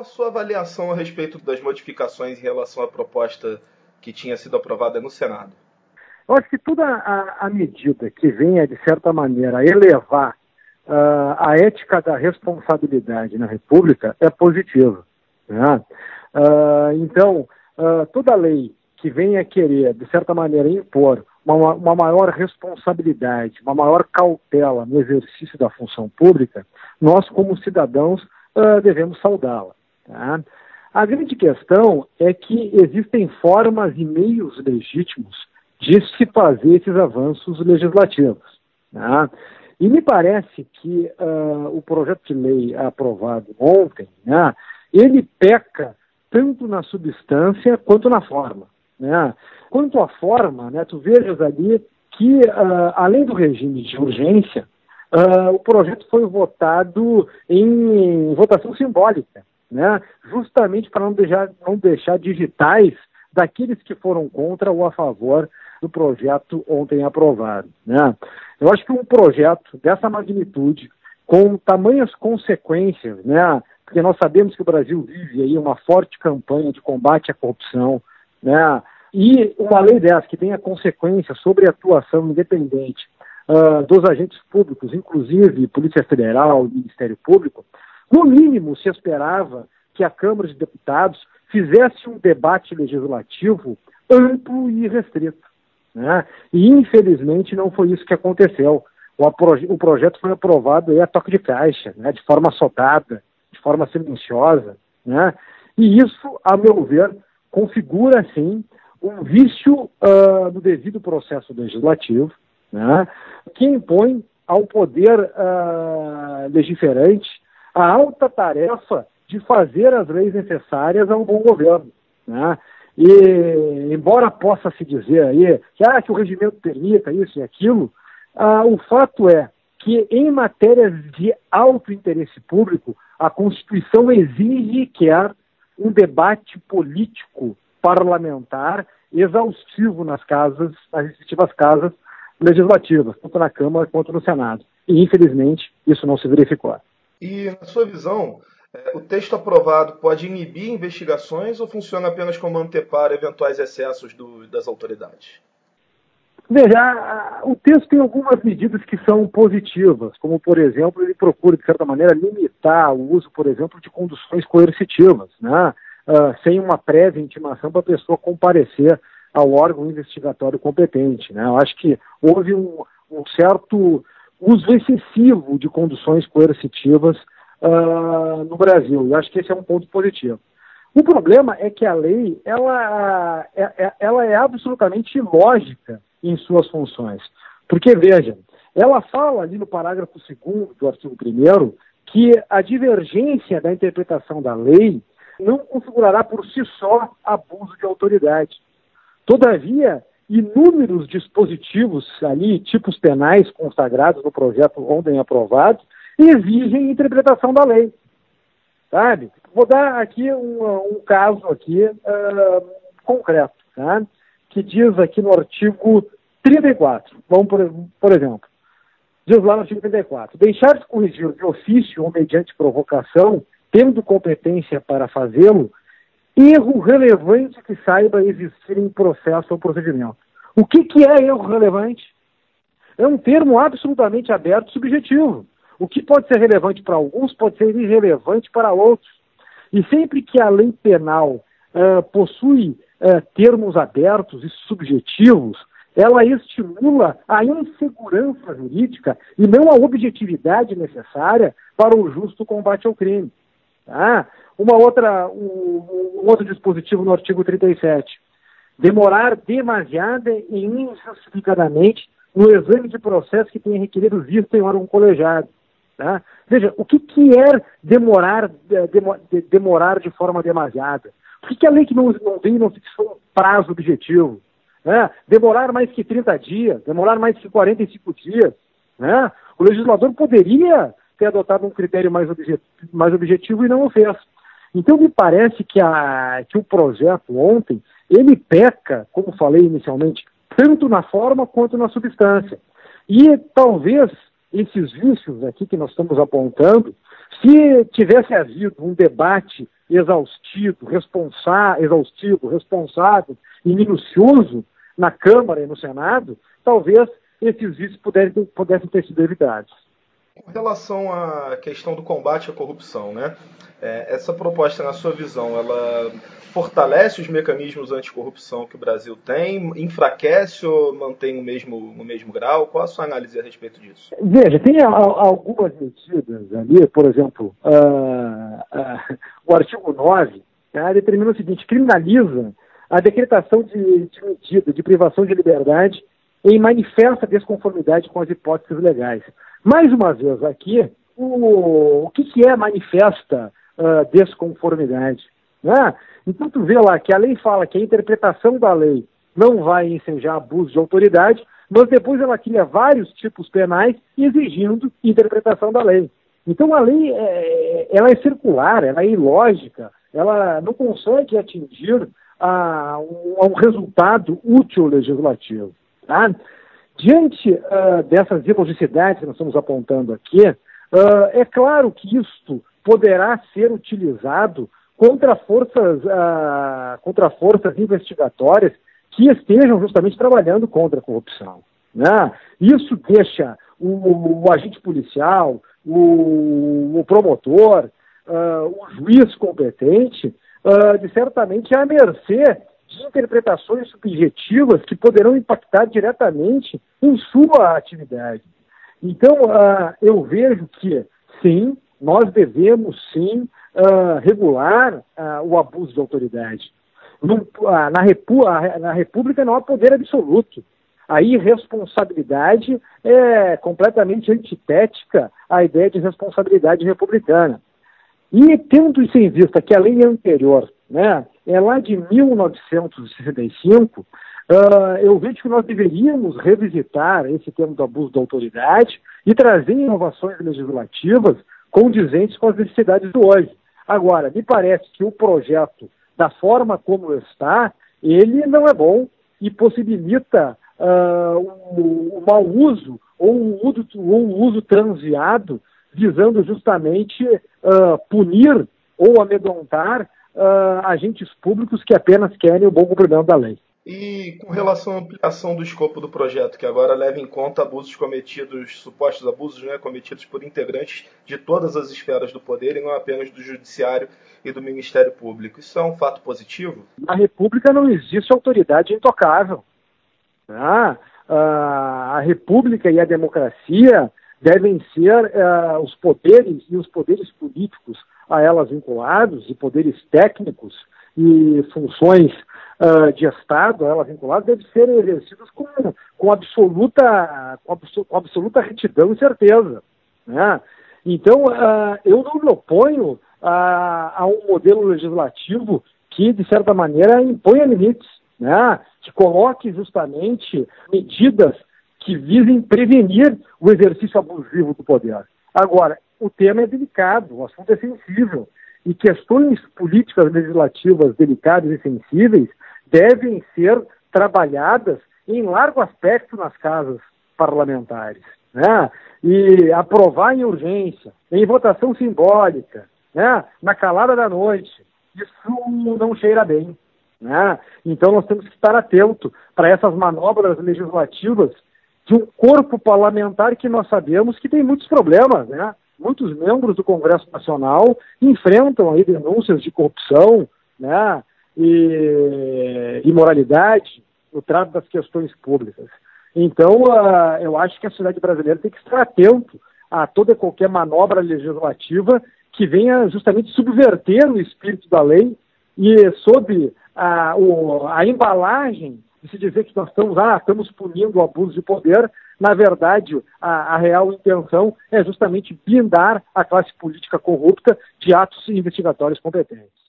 a sua avaliação a respeito das modificações em relação à proposta que tinha sido aprovada no Senado? Eu acho que toda a, a medida que venha, de certa maneira, elevar uh, a ética da responsabilidade na República é positiva. Né? Uh, então, uh, toda lei que venha querer, de certa maneira, impor uma, uma, maior responsabilidade, uma maior cautela no exercício da função pública, nós, como cidadãos, uh, devemos saudá-la. Tá? A grande questão é que existem formas e meios legítimos de se fazer esses avanços legislativos. Tá? E me parece que uh, o projeto de lei aprovado ontem, né, ele peca tanto na substância quanto na forma. Né? Quanto à forma, né, tu vejas ali que, uh, além do regime de urgência, uh, o projeto foi votado em votação simbólica, né? justamente para não deixar, não deixar digitais daqueles que foram contra ou a favor do projeto ontem aprovado. Né? Eu acho que um projeto dessa magnitude, com tamanhas consequências, né? porque nós sabemos que o Brasil vive aí uma forte campanha de combate à corrupção, né? E uma lei dessa que tenha consequências sobre a atuação independente uh, dos agentes públicos, inclusive Polícia Federal Ministério Público, no mínimo se esperava que a Câmara de Deputados fizesse um debate legislativo amplo e restrito. Né? E infelizmente não foi isso que aconteceu. O, o projeto foi aprovado aí a toque de caixa, né? de forma soldada, de forma silenciosa. Né? E isso, a meu ver, configura, sim, um vício uh, do devido processo legislativo, né, que impõe ao poder uh, legiferante a alta tarefa de fazer as leis necessárias a um bom governo. Né? E, embora possa se dizer aí que, ah, que o regimento permita isso e aquilo, uh, o fato é que, em matérias de alto interesse público, a Constituição exige e quer um debate político parlamentar exaustivo nas casas, nas respectivas casas legislativas, tanto na Câmara quanto no Senado. E, infelizmente, isso não se verificou. E, na sua visão, é, o texto aprovado pode inibir investigações ou funciona apenas como anteparo eventuais excessos do, das autoridades? Veja, o texto tem algumas medidas que são positivas, como, por exemplo, ele procura, de certa maneira, limitar o uso, por exemplo, de conduções coercitivas, né? uh, sem uma prévia intimação para a pessoa comparecer ao órgão investigatório competente. Né? Eu acho que houve um, um certo uso excessivo de conduções coercitivas uh, no Brasil. Eu acho que esse é um ponto positivo. O problema é que a lei ela, é, é, ela é absolutamente ilógica em suas funções. Porque, veja, ela fala ali no parágrafo 2 do artigo 1 que a divergência da interpretação da lei não configurará por si só abuso de autoridade. Todavia, inúmeros dispositivos ali, tipos penais consagrados no projeto ontem aprovado, exigem interpretação da lei. Sabe? Vou dar aqui um, um caso aqui uh, concreto, tá? que diz aqui no artigo 34. Vamos, por, por exemplo, diz lá no artigo 34, deixar de corrigir de ofício ou mediante provocação tendo competência para fazê-lo, erro relevante que saiba existir em processo ou procedimento. O que, que é erro relevante? É um termo absolutamente aberto e subjetivo. O que pode ser relevante para alguns pode ser irrelevante para outros. E sempre que a lei penal uh, possui uh, termos abertos e subjetivos, ela estimula a insegurança jurídica e não a objetividade necessária para o justo combate ao crime. Tá? Uma outra, um, um outro dispositivo no artigo 37. Demorar demasiada e injustificadamente no exame de processo que tenha requerido vista em órgão colegiado. Tá? Veja, o que, que é demorar, de, demorar de forma demasiada? Por que, que a lei que não, não não fixou um prazo objetivo? Né? Demorar mais que 30 dias, demorar mais que 45 dias. Né? O legislador poderia ter adotado um critério mais, mais objetivo e não o fez. Então me parece que, a, que o projeto ontem, ele peca, como falei inicialmente, tanto na forma quanto na substância. E talvez esses vícios aqui que nós estamos apontando Se tivesse havido um debate exaustivo, responsa exaustivo, responsável e minucioso na Câmara e no Senado, talvez esses vícios pudessem, pudessem ter sido evitados. Com relação à questão do combate à corrupção, né? É, essa proposta, na sua visão, ela fortalece os mecanismos anticorrupção que o Brasil tem, enfraquece ou mantém o mesmo, o mesmo grau? Qual a sua análise a respeito disso? Veja, tem algumas medidas ali, por exemplo, uh, uh, o artigo 9 tá, determina o seguinte, criminaliza a decretação de, de medida de privação de liberdade em manifesta desconformidade com as hipóteses legais. Mais uma vez aqui, o, o que, que é manifesta uh, desconformidade? Né? Então tu vê lá que a lei fala que a interpretação da lei não vai ensejar abuso de autoridade, mas depois ela cria vários tipos penais exigindo interpretação da lei. Então a lei é, ela é circular, ela é ilógica, ela não consegue atingir a, um, a um resultado útil legislativo. Tá? Diante uh, dessas ilogicidades que nós estamos apontando aqui, uh, é claro que isto poderá ser utilizado contra forças, uh, contra forças investigatórias que estejam justamente trabalhando contra a corrupção. Né? Isso deixa o, o agente policial, o, o promotor, o juiz competente, de certamente à mercê de interpretações subjetivas que poderão impactar diretamente em sua atividade. Então, eu vejo que, sim, nós devemos, sim, uh, regular uh, o abuso de autoridade. Uh, na, repu na República não há poder absoluto. A irresponsabilidade é completamente antitética à ideia de responsabilidade republicana. E tendo isso em vista que a lei anterior, né, é lá de 1965, uh, eu vejo que nós deveríamos revisitar esse tema do abuso da autoridade e trazer inovações legislativas condizentes com as necessidades do hoje. Agora, me parece que o projeto, da forma como está, ele não é bom e possibilita uh, o, o mau uso ou um uso, um uso transviado, visando justamente uh, punir ou amedrontar uh, agentes públicos que apenas querem o bom cumprimento da lei. E com relação à ampliação do escopo do projeto, que agora leva em conta abusos cometidos, supostos abusos né, cometidos por integrantes de todas as esferas do poder e não apenas do Judiciário e do Ministério Público. Isso é um fato positivo? Na República não existe autoridade intocável. Ah, a República e a democracia devem ser uh, os poderes e os poderes políticos a elas vinculados, e poderes técnicos e funções uh, de Estado, ela vinculada, devem ser exercidas com, com, absoluta, com, com absoluta retidão e certeza. Né? Então, uh, eu não me oponho a, a, um modelo legislativo que, de certa maneira, imponha limites, né? que coloque justamente medidas que visem prevenir o exercício abusivo do poder. Agora, o tema é delicado, o assunto é sensível, e questões políticas legislativas delicadas e sensíveis devem ser trabalhadas em largo aspecto nas casas parlamentares. Né? E aprovar em urgência, em votação simbólica, né? na calada da noite, isso não cheira bem. Né? Então nós temos que estar atentos para essas manobras legislativas de um corpo parlamentar que nós sabemos que tem muitos problemas, né? Muitos membros do Congresso Nacional enfrentam aí denúncias de corrupção, né? e imoralidade no trato das questões públicas. Então, uh, eu acho que a sociedade brasileira tem que estar atento a toda e qualquer manobra legislativa que venha justamente subverter o espírito da lei e sob a, o, a embalagem de se dizer que nós estamos, ah, estamos punindo o abuso de poder, na verdade, a, a, real intenção é justamente blindar a classe política corrupta de atos investigatórios competentes.